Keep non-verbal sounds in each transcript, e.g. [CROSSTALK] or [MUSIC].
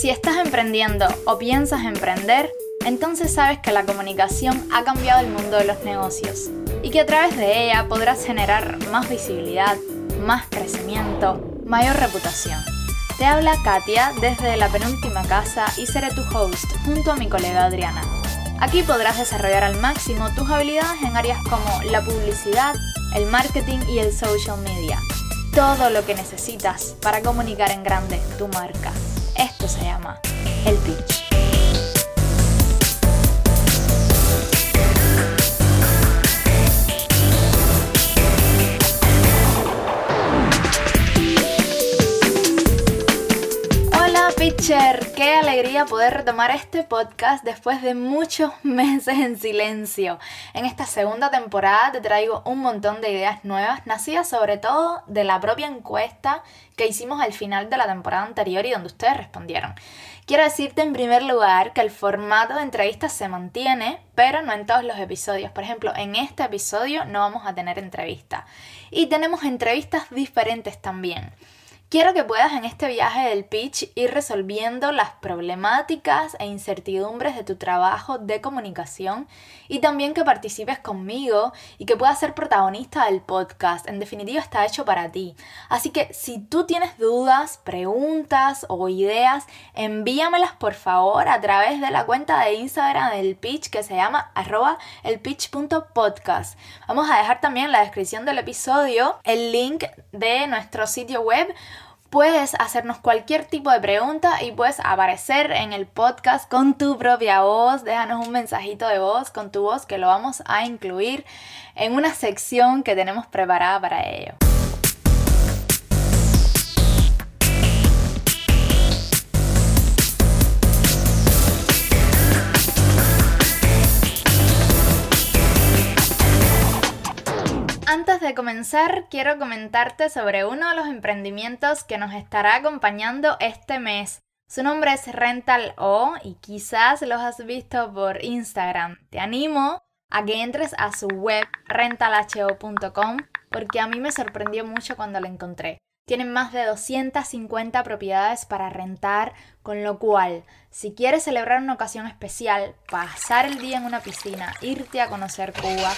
Si estás emprendiendo o piensas emprender, entonces sabes que la comunicación ha cambiado el mundo de los negocios y que a través de ella podrás generar más visibilidad, más crecimiento, mayor reputación. Te habla Katia desde la penúltima casa y seré tu host junto a mi colega Adriana. Aquí podrás desarrollar al máximo tus habilidades en áreas como la publicidad, el marketing y el social media. Todo lo que necesitas para comunicar en grande tu marca. Esto se llama el pitch. Poder retomar este podcast después de muchos [LAUGHS] meses en silencio. En esta segunda temporada te traigo un montón de ideas nuevas, nacidas sobre todo de la propia encuesta que hicimos al final de la temporada anterior y donde ustedes respondieron. Quiero decirte en primer lugar que el formato de entrevistas se mantiene, pero no en todos los episodios. Por ejemplo, en este episodio no vamos a tener entrevista. Y tenemos entrevistas diferentes también. Quiero que puedas en este viaje del pitch ir resolviendo las problemáticas e incertidumbres de tu trabajo de comunicación y también que participes conmigo y que puedas ser protagonista del podcast. En definitiva está hecho para ti. Así que si tú tienes dudas, preguntas o ideas, envíamelas por favor a través de la cuenta de Instagram del pitch que se llama arroba elpitch.podcast. Vamos a dejar también en la descripción del episodio el link de nuestro sitio web puedes hacernos cualquier tipo de pregunta y puedes aparecer en el podcast con tu propia voz. Déjanos un mensajito de voz con tu voz que lo vamos a incluir en una sección que tenemos preparada para ello. Antes de comenzar, quiero comentarte sobre uno de los emprendimientos que nos estará acompañando este mes. Su nombre es Rental O y quizás los has visto por Instagram. Te animo a que entres a su web rentalho.com porque a mí me sorprendió mucho cuando lo encontré. Tienen más de 250 propiedades para rentar, con lo cual, si quieres celebrar una ocasión especial, pasar el día en una piscina, irte a conocer Cuba,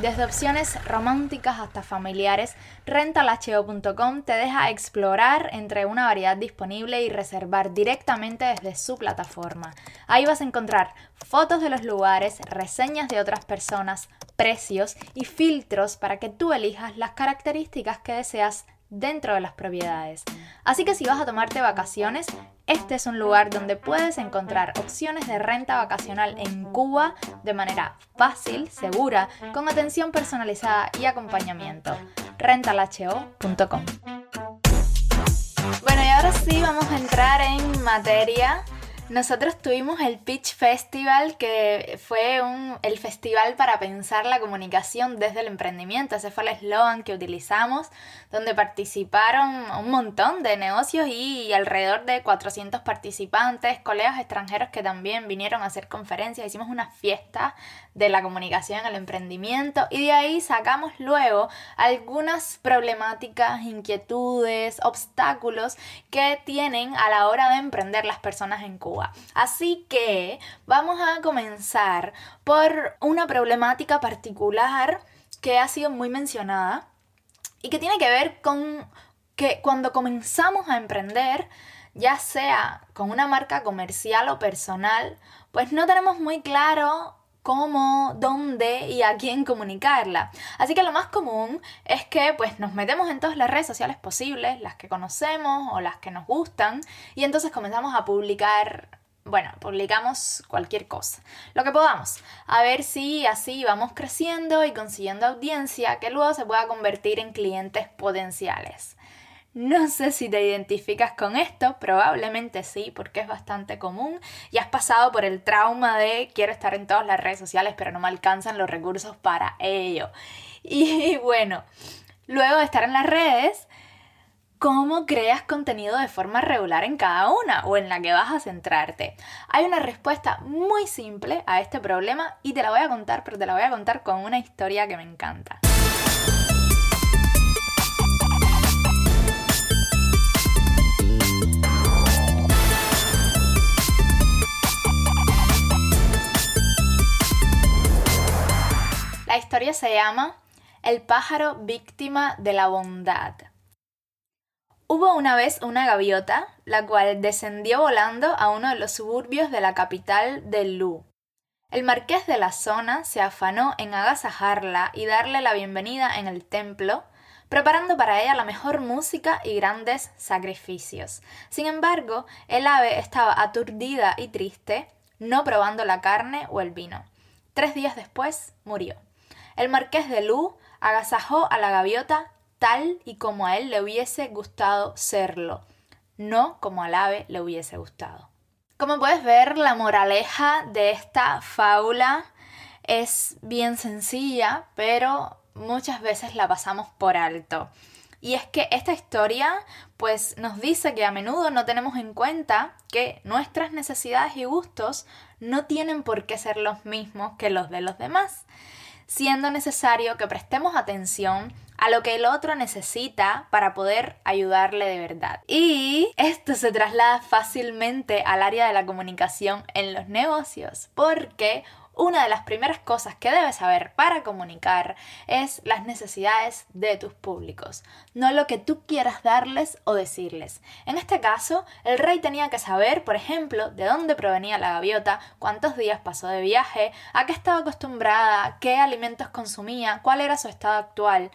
desde opciones románticas hasta familiares, rentalho.com te deja explorar entre una variedad disponible y reservar directamente desde su plataforma. Ahí vas a encontrar fotos de los lugares, reseñas de otras personas, precios y filtros para que tú elijas las características que deseas dentro de las propiedades. Así que si vas a tomarte vacaciones, este es un lugar donde puedes encontrar opciones de renta vacacional en Cuba de manera fácil, segura, con atención personalizada y acompañamiento. rentalho.com. Bueno, y ahora sí vamos a entrar en materia. Nosotros tuvimos el Pitch Festival, que fue un, el festival para pensar la comunicación desde el emprendimiento. Ese fue el eslogan que utilizamos, donde participaron un montón de negocios y alrededor de 400 participantes, colegas extranjeros que también vinieron a hacer conferencias. Hicimos una fiesta de la comunicación en el emprendimiento y de ahí sacamos luego algunas problemáticas, inquietudes, obstáculos que tienen a la hora de emprender las personas en Cuba. Así que vamos a comenzar por una problemática particular que ha sido muy mencionada y que tiene que ver con que cuando comenzamos a emprender, ya sea con una marca comercial o personal, pues no tenemos muy claro cómo, dónde y a quién comunicarla. Así que lo más común es que pues nos metemos en todas las redes sociales posibles, las que conocemos o las que nos gustan, y entonces comenzamos a publicar bueno, publicamos cualquier cosa, lo que podamos, a ver si así vamos creciendo y consiguiendo audiencia que luego se pueda convertir en clientes potenciales. No sé si te identificas con esto, probablemente sí, porque es bastante común y has pasado por el trauma de quiero estar en todas las redes sociales, pero no me alcanzan los recursos para ello. [LAUGHS] Y bueno, luego de estar en las redes, cómo creas contenido de forma regular en cada una o en la que vas a centrarte. Hay una respuesta muy simple a este problema y te la voy a contar, pero te la voy a contar con una historia que me encanta. La historia se llama El pájaro víctima de la bondad. Hubo una vez una gaviota, la cual descendió volando a uno de los suburbios de la capital de Lu. El marqués de la zona se afanó en agasajarla y darle la bienvenida en el templo, preparando para ella la mejor música y grandes sacrificios. Sin embargo, el ave estaba aturdida y triste, no probando la carne o el vino. Tres días después murió. El marqués de Lu agasajó a la gaviota tal y como a él le hubiese gustado serlo, no como al ave le hubiese gustado. Como puedes ver, la moraleja de esta fábula es bien sencilla, pero muchas veces la pasamos por alto. Y es que esta historia pues nos dice que a menudo no tenemos en cuenta que nuestras necesidades y gustos no tienen por qué ser los mismos que los de los demás, siendo necesario que prestemos atención a lo que el otro necesita para poder ayudarle de verdad. Y esto se traslada fácilmente al área de la comunicación en los negocios, porque una de las primeras cosas que debes saber para comunicar es las necesidades de tus públicos, no lo que tú quieras darles o decirles. En este caso, el rey tenía que saber, por ejemplo, de dónde provenía la gaviota, cuántos días pasó de viaje, a qué estaba acostumbrada, qué alimentos consumía, cuál era su estado actual.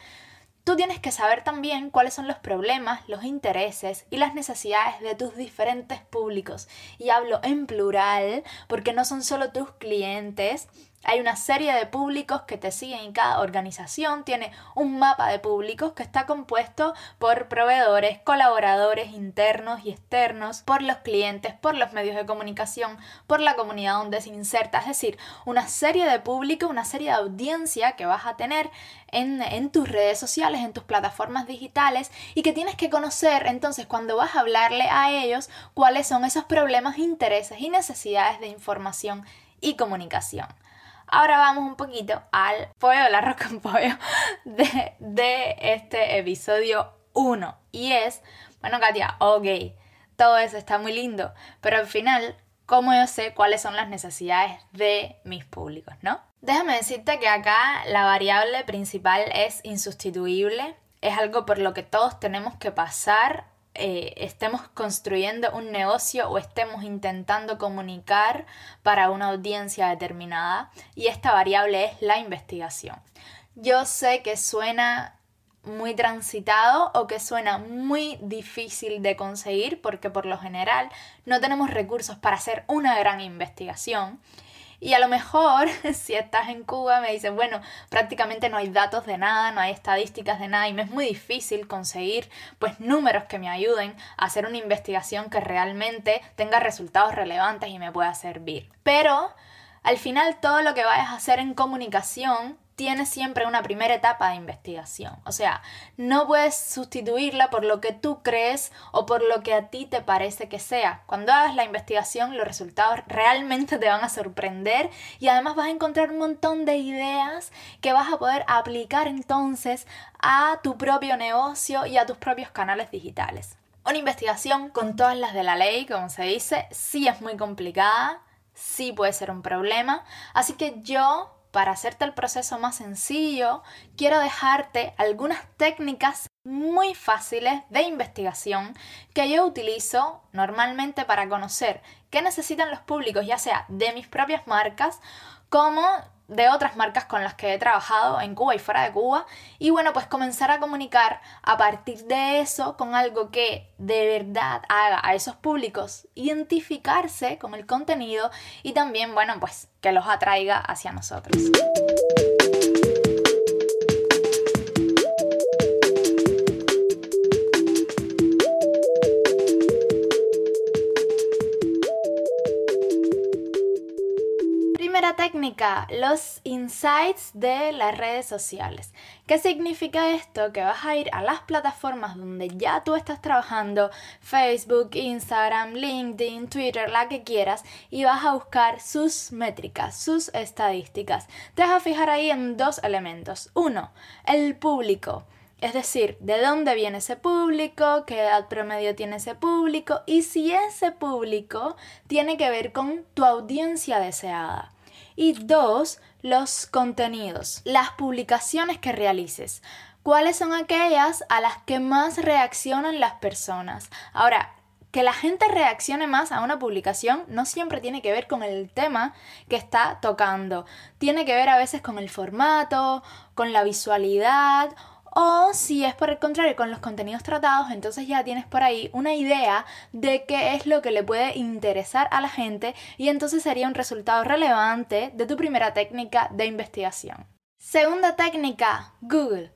Tú tienes que saber también cuáles son los problemas, los intereses y las necesidades de tus diferentes públicos. Y hablo en plural porque no son solo tus clientes, hay una serie de públicos que te siguen y cada organización tiene un mapa de públicos que está compuesto por proveedores, colaboradores internos y externos, por los clientes, por los medios de comunicación, por la comunidad donde se inserta. Es decir, una serie de públicos, una serie de audiencia que vas a tener en, en tus redes sociales, en tus plataformas digitales y que tienes que conocer entonces cuando vas a hablarle a ellos cuáles son esos problemas, intereses y necesidades de información y comunicación. Ahora vamos un poquito al pollo del arroz con pollo [LAUGHS] de, de este episodio 1. Y es, bueno, Katia, ok, todo eso está muy lindo, pero al final, ¿cómo yo sé cuáles son las necesidades de mis públicos, no? Déjame decirte que acá la variable principal es insustituible, es algo por lo que todos tenemos que pasar eh, estemos construyendo un negocio o estemos intentando comunicar para una audiencia determinada y esta variable es la investigación. Yo sé que suena muy transitado o que suena muy difícil de conseguir porque por lo general no tenemos recursos para hacer una gran investigación y a lo mejor, [LAUGHS] si estás en Cuba, me dices, bueno, prácticamente no hay datos de nada, no hay estadísticas de nada y me es muy difícil conseguir pues números que me ayuden a hacer una investigación que realmente tenga resultados relevantes y me pueda servir. Pero al final todo lo que vayas a hacer en comunicación tiene siempre una primera etapa de investigación. O sea, no puedes sustituirla por lo que tú crees o por lo que a ti te parece que sea. Cuando hagas la investigación, los resultados realmente te van a sorprender y además vas a encontrar un montón de ideas que vas a poder aplicar entonces a tu propio negocio y a tus propios canales digitales. Una investigación con todas las de la ley, como se dice, sí es muy complicada, sí puede ser un problema, así que yo para hacerte el proceso más sencillo, quiero dejarte algunas técnicas muy fáciles de investigación que yo utilizo normalmente para conocer qué necesitan los públicos, ya sea de mis propias marcas como de otras marcas con las que he trabajado en Cuba y fuera de Cuba y bueno pues comenzar a comunicar a partir de eso con algo que de verdad haga a esos públicos identificarse con el contenido y también bueno pues que los atraiga hacia nosotros. Técnica, los insights de las redes sociales. ¿Qué significa esto? Que vas a ir a las plataformas donde ya tú estás trabajando, Facebook, Instagram, LinkedIn, Twitter, la que quieras, y vas a buscar sus métricas, sus estadísticas. Te vas a fijar ahí en dos elementos. Uno, el público. Es decir, de dónde viene ese público, qué edad promedio tiene ese público y si ese público tiene que ver con tu audiencia deseada. Y dos, los contenidos, las publicaciones que realices. ¿Cuáles son aquellas a las que más reaccionan las personas? Ahora, que la gente reaccione más a una publicación no siempre tiene que ver con el tema que está tocando. Tiene que ver a veces con el formato, con la visualidad o si es por el contrario con los contenidos tratados, entonces ya tienes por ahí una idea de qué es lo que le puede interesar a la gente y entonces sería un resultado relevante de tu primera técnica de investigación. Segunda técnica, Google.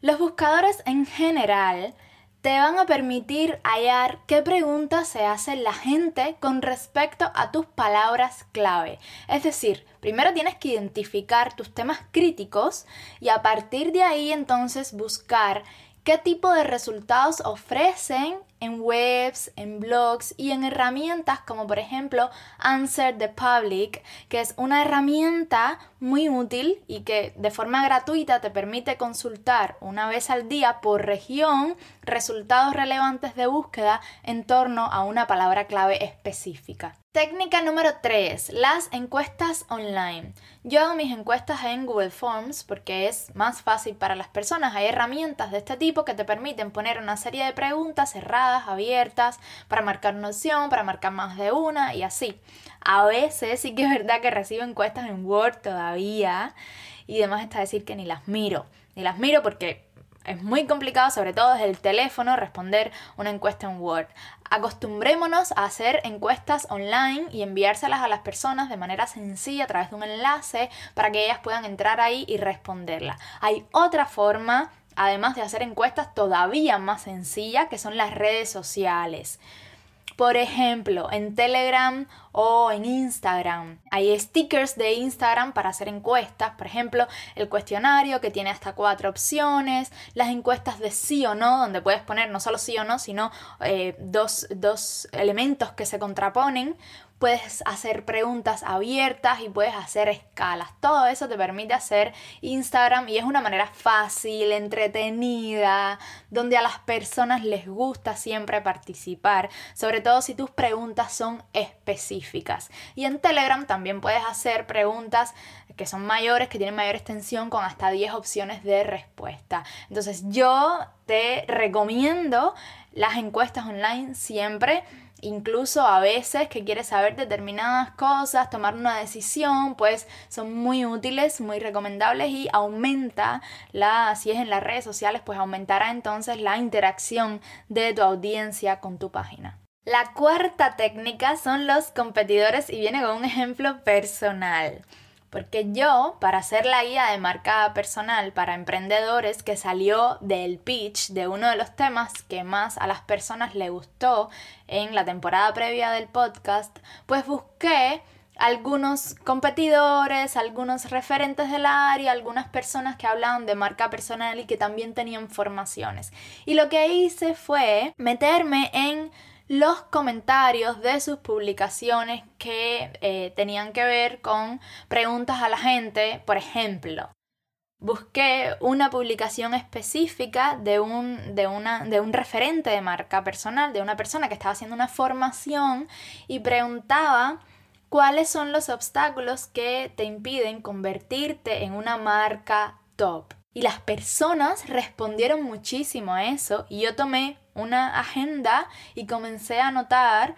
Los buscadores en general te van a permitir hallar qué preguntas se hace la gente con respecto a tus palabras clave. Es decir, primero tienes que identificar tus temas críticos y a partir de ahí entonces buscar qué tipo de resultados ofrecen en webs, en blogs y en herramientas como por ejemplo Answer the Public, que es una herramienta muy útil y que de forma gratuita te permite consultar una vez al día por región resultados relevantes de búsqueda en torno a una palabra clave específica. Técnica número 3, las encuestas online. Yo hago mis encuestas en Google Forms porque es más fácil para las personas. Hay herramientas de este tipo que te permiten poner una serie de preguntas cerradas, abiertas, para marcar una opción, para marcar más de una y así. A veces sí que es verdad que recibo encuestas en Word todavía y demás está decir que ni las miro. Ni las miro porque es muy complicado, sobre todo desde el teléfono, responder una encuesta en Word. Acostumbrémonos a hacer encuestas online y enviárselas a las personas de manera sencilla a través de un enlace para que ellas puedan entrar ahí y responderla. Hay otra forma, además de hacer encuestas todavía más sencilla, que son las redes sociales. Por ejemplo, en Telegram o en Instagram. Hay stickers de Instagram para hacer encuestas. Por ejemplo, el cuestionario que tiene hasta cuatro opciones. Las encuestas de sí o no, donde puedes poner no solo sí o no, sino eh, dos, dos elementos que se contraponen puedes hacer preguntas abiertas y puedes hacer escalas. Todo eso te permite hacer Instagram y es una manera fácil, entretenida, donde a las personas les gusta siempre participar, sobre todo si tus preguntas son específicas. Y en Telegram también puedes hacer preguntas que son mayores, que tienen mayor extensión con hasta 10 opciones de respuesta. Entonces yo te recomiendo las encuestas online siempre incluso a veces que quieres saber determinadas cosas, tomar una decisión, pues son muy útiles, muy recomendables y aumenta la, si es en las redes sociales, pues aumentará entonces la interacción de tu audiencia con tu página. La cuarta técnica son los competidores y viene con un ejemplo personal. Porque yo, para hacer la guía de marca personal para emprendedores que salió del pitch de uno de los temas que más a las personas le gustó en la temporada previa del podcast, pues busqué algunos competidores, algunos referentes del área, algunas personas que hablaban de marca personal y que también tenían formaciones. Y lo que hice fue meterme en los comentarios de sus publicaciones que eh, tenían que ver con preguntas a la gente, por ejemplo. Busqué una publicación específica de un, de, una, de un referente de marca personal, de una persona que estaba haciendo una formación y preguntaba cuáles son los obstáculos que te impiden convertirte en una marca top. Y las personas respondieron muchísimo a eso y yo tomé una agenda y comencé a anotar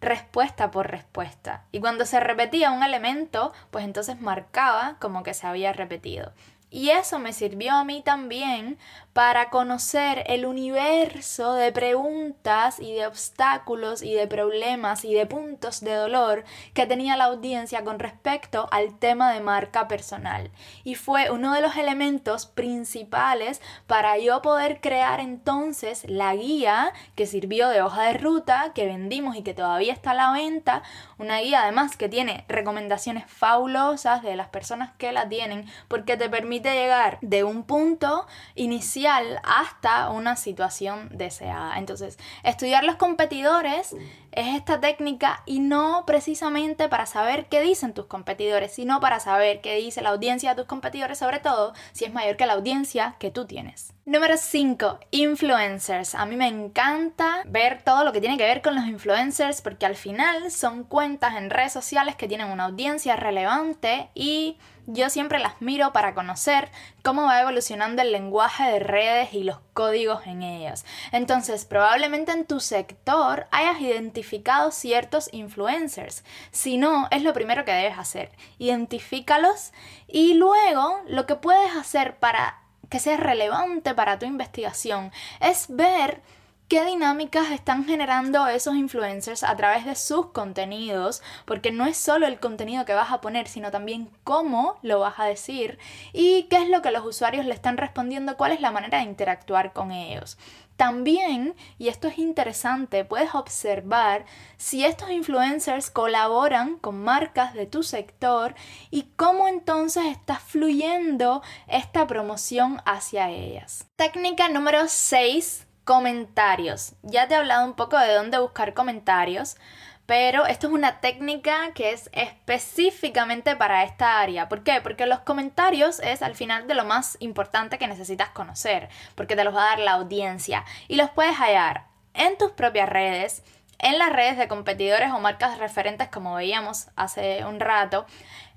respuesta por respuesta. Y cuando se repetía un elemento, pues entonces marcaba como que se había repetido. Y eso me sirvió a mí también para conocer el universo de preguntas y de obstáculos y de problemas y de puntos de dolor que tenía la audiencia con respecto al tema de marca personal. Y fue uno de los elementos principales para yo poder crear entonces la guía que sirvió de hoja de ruta, que vendimos y que todavía está a la venta. Una guía además que tiene recomendaciones fabulosas de las personas que la tienen porque te permite llegar de un punto inicial hasta una situación deseada. Entonces, estudiar los competidores es esta técnica y no precisamente para saber qué dicen tus competidores, sino para saber qué dice la audiencia de tus competidores, sobre todo si es mayor que la audiencia que tú tienes. Número 5. Influencers. A mí me encanta ver todo lo que tiene que ver con los influencers porque al final son cuentas en redes sociales que tienen una audiencia relevante y yo siempre las miro para conocer cómo va evolucionando el lenguaje de redes y los códigos en ellas. Entonces, probablemente en tu sector hayas identificado ciertos influencers. Si no, es lo primero que debes hacer. Identifícalos y luego lo que puedes hacer para que sea relevante para tu investigación es ver qué dinámicas están generando esos influencers a través de sus contenidos, porque no es solo el contenido que vas a poner, sino también cómo lo vas a decir y qué es lo que los usuarios le están respondiendo, cuál es la manera de interactuar con ellos. También, y esto es interesante, puedes observar si estos influencers colaboran con marcas de tu sector y cómo entonces está fluyendo esta promoción hacia ellas. Técnica número 6 comentarios. Ya te he hablado un poco de dónde buscar comentarios, pero esto es una técnica que es específicamente para esta área. ¿Por qué? Porque los comentarios es al final de lo más importante que necesitas conocer, porque te los va a dar la audiencia y los puedes hallar en tus propias redes, en las redes de competidores o marcas referentes como veíamos hace un rato,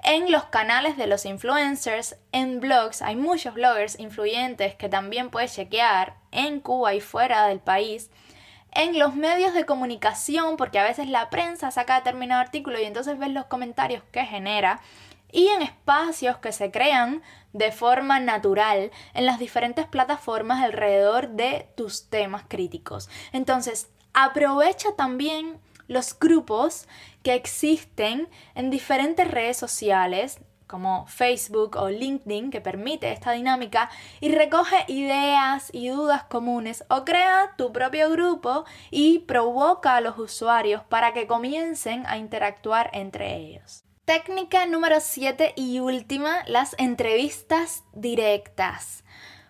en los canales de los influencers, en blogs, hay muchos bloggers influyentes que también puedes chequear en Cuba y fuera del país, en los medios de comunicación, porque a veces la prensa saca determinado artículo y entonces ves los comentarios que genera, y en espacios que se crean de forma natural en las diferentes plataformas alrededor de tus temas críticos. Entonces, aprovecha también los grupos que existen en diferentes redes sociales como Facebook o LinkedIn que permite esta dinámica y recoge ideas y dudas comunes o crea tu propio grupo y provoca a los usuarios para que comiencen a interactuar entre ellos. Técnica número 7 y última, las entrevistas directas.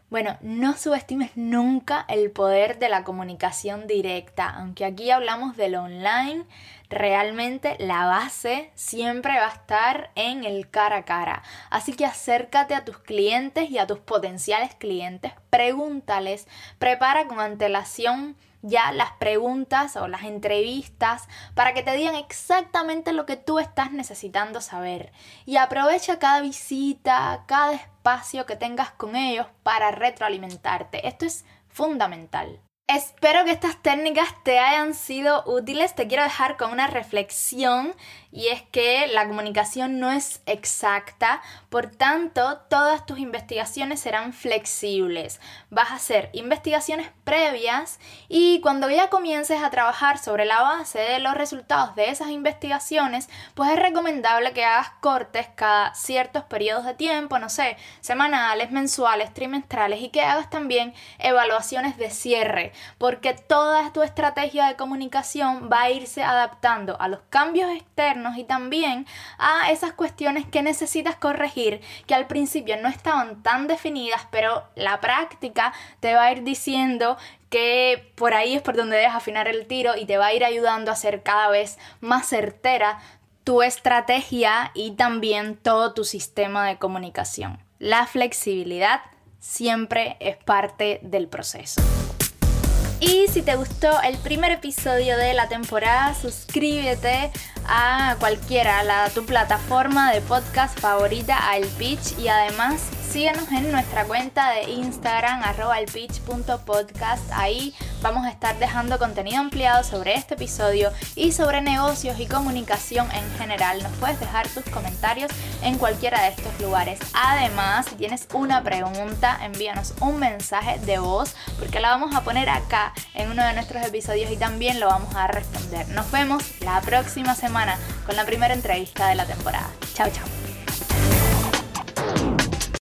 Bueno, no subestimes nunca el poder de la comunicación directa, aunque aquí hablamos del online, realmente la base siempre va a estar en el cara a cara. Así que acércate a tus clientes y a tus potenciales clientes, pregúntales, prepara con antelación ya las preguntas o las entrevistas para que te digan exactamente lo que tú estás necesitando saber. Y aprovecha cada visita, cada espacio que tengas con ellos para retroalimentarte. Esto es fundamental. Espero que estas técnicas te hayan sido útiles. Te quiero dejar con una reflexión y es que la comunicación no es exacta, por tanto, todas tus investigaciones serán flexibles. Vas a hacer investigaciones previas y cuando ya comiences a trabajar sobre la base de los resultados de esas investigaciones, pues es recomendable que hagas cortes cada ciertos periodos de tiempo, no sé, semanales, mensuales, trimestrales y que hagas también evaluaciones de cierre, porque toda tu estrategia de comunicación va a irse adaptando a los cambios externos y también a esas cuestiones que necesitas corregir que al principio no estaban tan definidas, pero la práctica te va a ir diciendo que por ahí es por donde debes afinar el tiro y te va a ir ayudando a ser cada vez más certera tu estrategia y también todo tu sistema de comunicación. La flexibilidad siempre es parte del proceso. Y si te gustó el primer episodio de la temporada, suscríbete a cualquiera, tu plataforma de podcast favorita, a El Pitch, y además síguenos en nuestra cuenta de Instagram, arroba. Ahí vamos a estar dejando contenido ampliado sobre este episodio y sobre negocios y comunicación en general. Nos puedes dejar tus comentarios en cualquiera de estos lugares. Además, si tienes una pregunta, envíanos un mensaje de voz porque la vamos a poner acá en uno de nuestros episodios y también lo vamos a responder. Nos vemos la próxima semana con la primera entrevista de la temporada. Chao, chao.